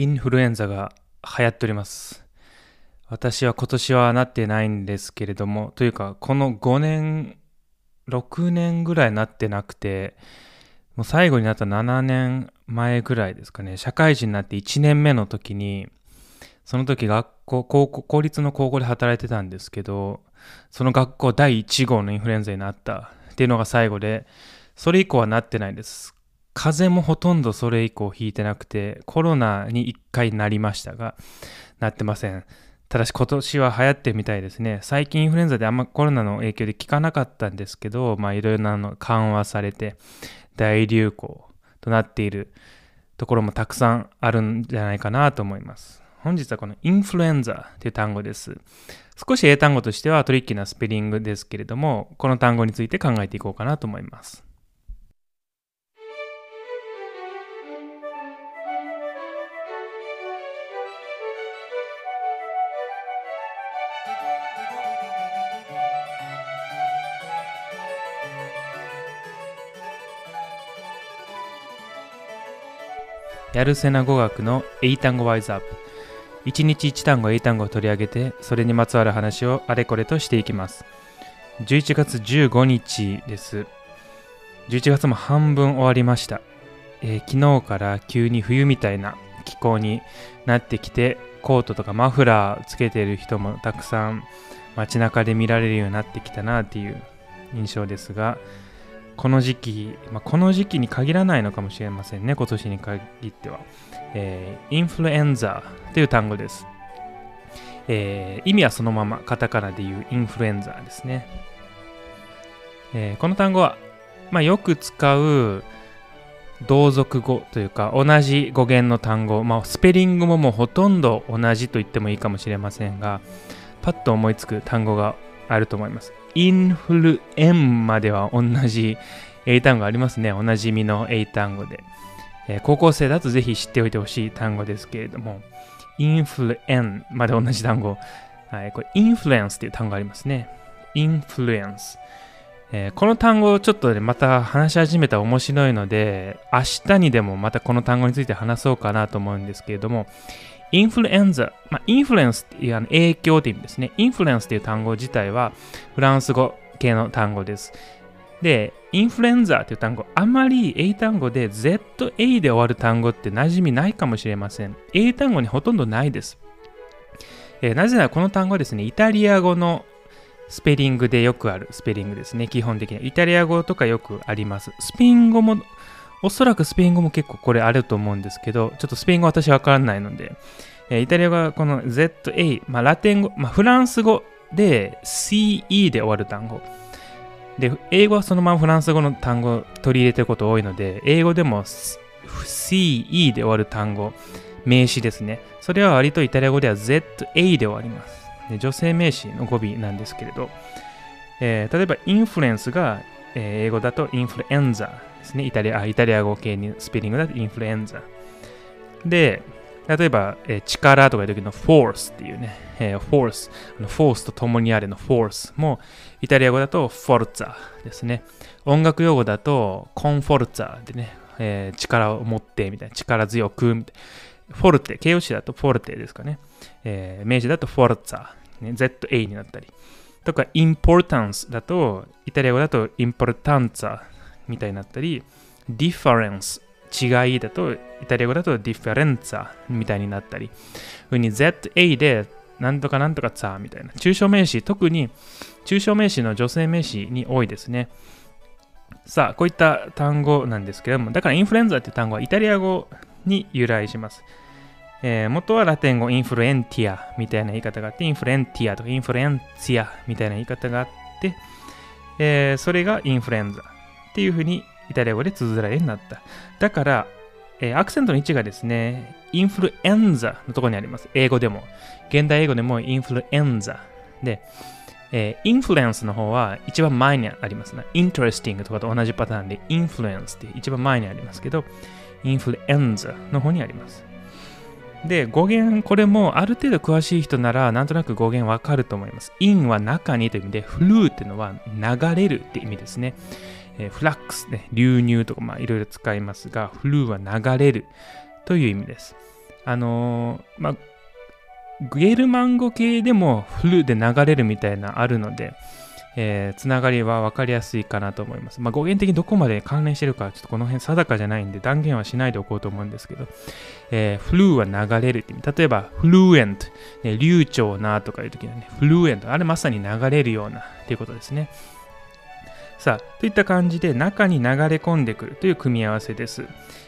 インフルエンザが流行っております。私は今年はなってないんですけれども、というか、この5年、6年ぐらいなってなくて、もう最後になった7年前ぐらいですかね、社会人になって1年目の時に、その時学校、高校、公立の高校で働いてたんですけど、その学校第1号のインフルエンザになったっていうのが最後で、それ以降はなってないです。風邪もほとんどそれ以降引いてなくて、コロナに1回なりましたが、なってません。ただし今年は流行ってみたいですね。最近インフルエンザであんまコロナの影響で効かなかったんですけど、まあいろいろなの緩和されて大流行となっているところもたくさんあるんじゃないかなと思います。本日はこのインフルエンザという単語です。少し英単語としてはトリッキーなスペリングですけれども、この単語について考えていこうかなと思います。やるせな語学の英単語ワイズアップ。一日一単語英単語を取り上げて、それにまつわる話をあれこれとしていきます。11月15日です。11月も半分終わりました。えー昨日から急に冬みたいな気候になってきて、コートとかマフラーつけている人もたくさん街中で見られるようになってきたなっていう印象ですが、この時期、まあ、この時期に限らないのかもしれませんね、今年に限っては。えーインフルエンザという単語です。えー意味はそのまま、カタカナで言うインフルエンザですね。えーこの単語は、まあ、よく使う同族語というか、同じ語源の単語、まあ、スペリングももうほとんど同じと言ってもいいかもしれませんが、パッと思いつく単語があると思います。インフルエンまでは同じ英単語ありますね。おなじみの英単語で。えー高校生だとぜひ知っておいてほしい単語ですけれども、インフルエンまで同じ単語。はい、これ、インフルエンスという単語ありますね。インフルエンス。えーこの単語をちょっとね、また話し始めたら面白いので、明日にでもまたこの単語について話そうかなと思うんですけれども、インフルエンザ、まあ、インフルエンスっていうあの影響という意味ですね。インフルエンスという単語自体はフランス語系の単語です。で、インフルエンザという単語、あまり英単語で ZA で終わる単語って馴染みないかもしれません。英単語にほとんどないです。えーなぜならこの単語はですね、イタリア語のスペリングでよくあるスペリングですね、基本的には。イタリア語とかよくあります。スペイン語も、おそらくスペイン語も結構これあると思うんですけど、ちょっとスペイン語私わからないので、えーイタリア語はこの ZA、まあ、ラテン語、まあ、フランス語で CE で終わる単語。で、英語はそのままフランス語の単語取り入れてること多いので、英語でも CE で終わる単語、名詞ですね。それは割とイタリア語では ZA で終わります。で女性名詞の語尾なんですけれど、えー例えばインフルエンスが、えー英語だとインフルエンザですね。イタリアあイタリア語系にスペリングだとインフルエンザ。で、例えば、えー力とかいう時の force っていうね、えー force、あの force と共にあれの force もイタリア語だと forza ですね。音楽用語だと conforza でね、えー力を持ってみたいな、力強くみたいな。フォルテ、形容詞だとフォルテですかね。えー名詞だとフォルツァ、ね、ZA になったり。とか、 importance だと、イタリア語だと importanza みたいになったり、 difference、違いだと、イタリア語だと differenza みたいになったり、ふうに ZA で、なんとかなんとかツァみたいな。抽象名詞、特に抽象名詞の女性名詞に多いですね。さあ、こういった単語なんですけども、だからインフルエンザっていう単語はイタリア語に由来します。えー元はラテン語 influentia みたいな言い方があって、 influentia とか influentia みたいな言い方があって、えーそれが influenza っていうふうにイタリア語で綴られるようになった。だから、えーアクセントの位置がですね、 influenza のところにあります。英語でも。現代英語でも influenza。で、えー influence の方は一番前にありますね。 interesting とかと同じパターンで、 influence って一番前にありますけど、インフルエンザの方にあります。で、語源、これもある程度詳しい人なら、なんとなく語源わかると思います。インは中にという意味で、フルーっていうのは流れるって意味ですね。えーフラックスね、流入とか、いろいろ使いますが、フルーは流れるという意味です。あのー、まあ、ゲルマン語系でもフルーで流れるみたいなあるので、えー、つながりは分かりやすいかなと思います。まあ、語源的にどこまで関連してるか、ちょっとこの辺定かじゃないんで断言はしないでおこうと思うんですけど、えー、フルーは流れるって意味。例えば、フルエント、ね、流暢なとかいう時はね、フルエント、あれまさに流れるようなっていうことですね。さあ、といった感じで中に流れ込んでくるという組み合わせです。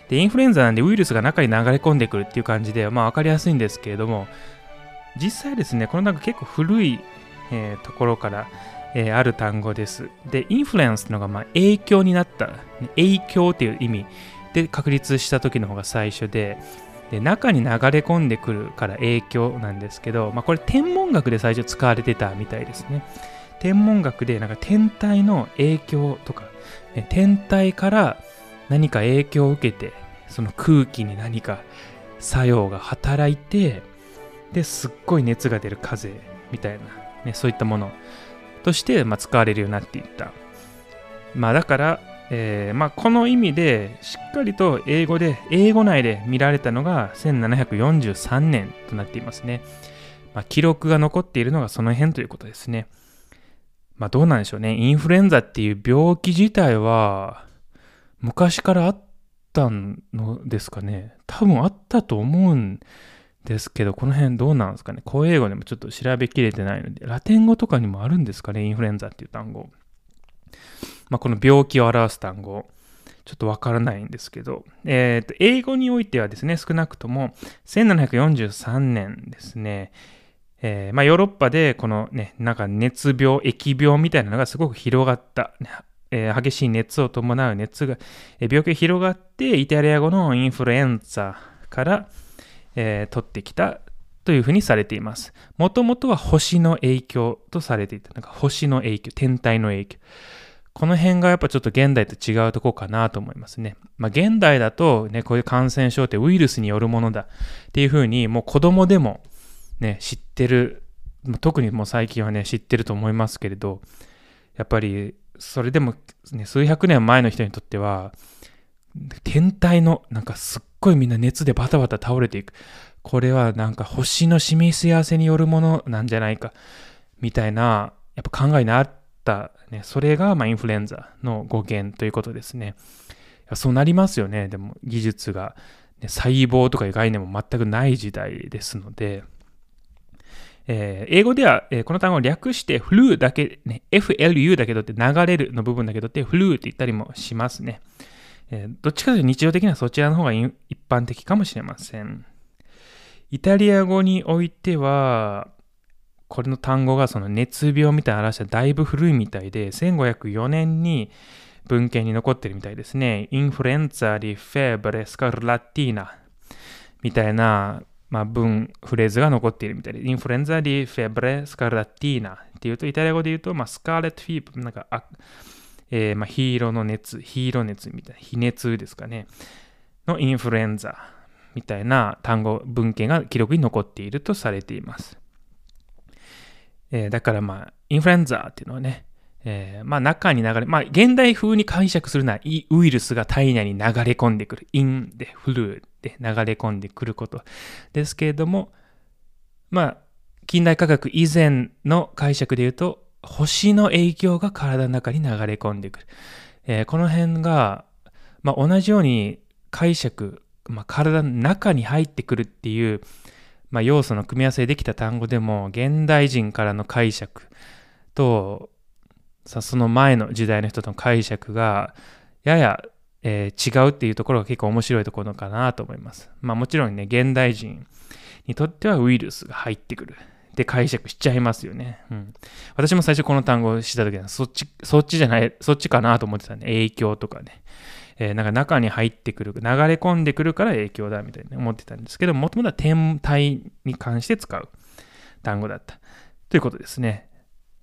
で、インフルエンザなんでウイルスが中に流れ込んでくるっていう感じで、まあ分かりやすいんですけれども、実際ですね、このなんか結構古い、えー、ところから、えー、ある単語です。で、インフルエンスというのがまあ影響になった、影響という意味で確立した時の方が最初で、で中に流れ込んでくるから影響なんですけど、まあ、これ天文学で最初使われてたみたいですね。天文学でなんか天体の影響とか、ね、天体から何か影響を受けて、その空気に何か作用が働いて、ですっごい熱が出る風みたいな、ね、そういったものとして、まあ、使われるようになっていった。まあだから、えー、まあ、この意味でしっかりと英語で、英語内で見られたのが1743年となっていますね。まあ、記録が残っているのがその辺ということですね。まあどうなんでしょうね。インフルエンザっていう病気自体は昔からあったのですかね。多分あったと思うんですですけど、この辺どうなんですかね。公英語でもちょっと調べきれてないので、ラテン語とかにもあるんですかね、インフルエンザっていう単語。まあ、この病気を表す単語、ちょっとわからないんですけど、えー、と英語においてはですね、少なくとも1743年ですね、えー、まあ、ヨーロッパでこのね、なんか熱病、疫病みたいなのがすごく広がった。えー、激しい熱を伴う熱が、えー、病気が広がって、イタリア語のインフルエンザから、えー、取ってきたというふうにされています。もともとは星の影響とされていた。なんか星の影響、天体の影響。この辺がやっぱちょっと現代と違うとこかなと思いますね。まあ現代だとね、こういう感染症ってウイルスによるものだっていうふうにもう子供でもね、知ってる、特にもう最近はね、知ってると思いますけれど、やっぱりそれでも、ね、数百年前の人にとっては、天体の、なんかすっごいみんな熱でバタバタ倒れていく。これはなんか星の示し合わせによるものなんじゃないか、みたいな、やっぱ考えにあった、ね、それがまあインフルエンザの語源ということですね。そうなりますよね。でも技術が、ね、細胞とかいう概念も全くない時代ですので、えー、英語では、えー、この単語を略して flu だけ、ね、flu だけどって流れるの部分だけどって flu って言ったりもしますね。えー、どっちかというと日常的にはそちらの方が一般的かもしれません。イタリア語においては、これの単語がその熱病みたいな話はだいぶ古いみたいで、1504年に文献に残ってるみたいですね。インフルエンザリフェブレスカルラティーナみたいな、まあ、文、フレーズが残っているみたいで、インフルエンザリフェブレスカルラティーナっていうと、イタリア語で言うと、まあ、スカーレットフィーブ、なんか、えー、まあ、ヒーローの熱、ヒーロー熱みたいな、非熱ですかね、のインフルエンザみたいな単語、文献が記録に残っているとされています。えー、だからまあ、インフルエンザっていうのはね、えー、まあ中に流れ、まあ現代風に解釈するのはウイルスが体内に流れ込んでくる。インでフルで流れ込んでくることですけれども、まあ近代科学以前の解釈で言うと、星の影響が体の中に流れ込んでくる。えー、この辺が、まあ、同じように解釈、まあ、体の中に入ってくるっていう、まあ、要素の組み合わせでできた単語でも現代人からの解釈とさその前の時代の人との解釈がやや、えー、違うっていうところが結構面白いところかなと思います。まあもちろんね現代人にとってはウイルスが入ってくる。で解釈しちゃいますよね。うん。私も最初この単語を知った時は、そっち、そっちじゃない、そっちかなと思ってたね。影響とかね。えー、なんか中に入ってくる、流れ込んでくるから影響だみたいに思ってたんですけど、もともとは天体に関して使う単語だった。ということですね。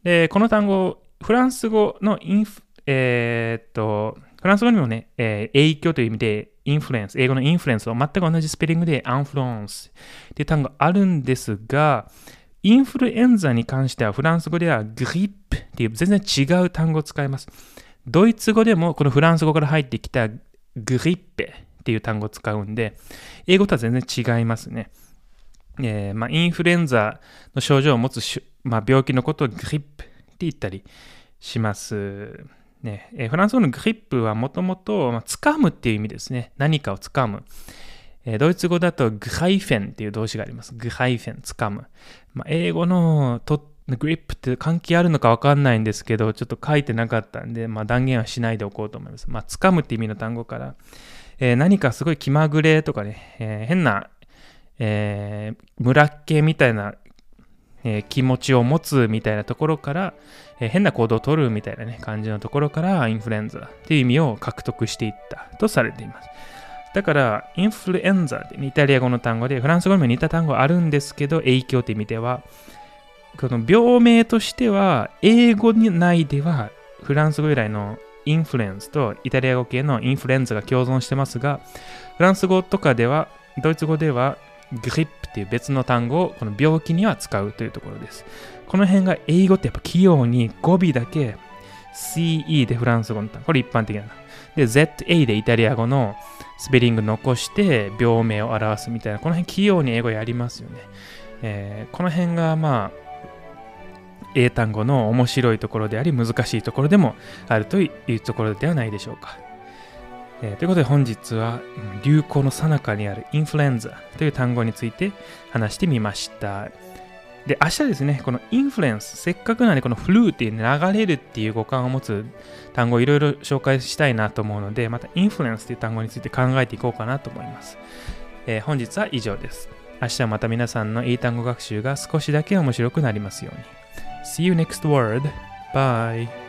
で、この単語、フランス語のインフ、えー、っと、フランス語にもね、えー、影響という意味で、インフルエンス、英語のインフルエンスを全く同じスペリングでアンフロンスっていう単語があるんですが、インフルエンザに関してはフランス語ではグリップっていう全然違う単語を使います。ドイツ語でもこのフランス語から入ってきたグリッペっていう単語を使うんで、英語とは全然違いますね。えーまあ、インフルエンザの症状を持つし、まあ、病気のことをグリップって言ったりします。ねえ、フランス語のグリップはもともと掴むっていう意味ですね。何かを掴む。え、ドイツ語だとグハイフェンっていう動詞があります。グハイフェン、掴む。まあ、英語のとグリップって関係あるのかわかんないんですけど、ちょっと書いてなかったんで、まあ、断言はしないでおこうと思います。まあ、掴むって意味の単語から、えー、何かすごい気まぐれとかね、えー、変なえー、村っ気みたいな、え、気持ちを持つみたいなところから、え、変な行動をとるみたいな、ね、感じのところからインフルエンザっていう意味を獲得していったとされています。だから、インフルエンザってイタリア語の単語で、フランス語にも似た単語あるんですけど、影響って意味では、この病名としては、英語内ではフランス語由来のインフルエンスとイタリア語系のインフルエンザが共存してますが、フランス語とかでは、ドイツ語ではグリップっていう別の単語をこの病気には使うというところです。この辺が英語ってやっぱ器用に語尾だけ CE でフランス語の単語。これ一般的な。で、ZA でイタリア語のスペリング残して病名を表すみたいな、この辺器用に英語やりますよね。えー、この辺がまあ、英単語の面白いところであり難しいところでもあるというところではないでしょうか。えー、ということで本日は流行の最中にあるインフルエンザという単語について話してみました。で、明日ですね、このインフルエンス、せっかくなんでこのフルーっていう流れるっていう語感を持つ単語をいろいろ紹介したいなと思うので、またインフルエンスっていう単語について考えていこうかなと思います。えー、本日は以上です。明日はまた皆さんの英単語学習が少しだけ面白くなりますように。See you next word. Bye.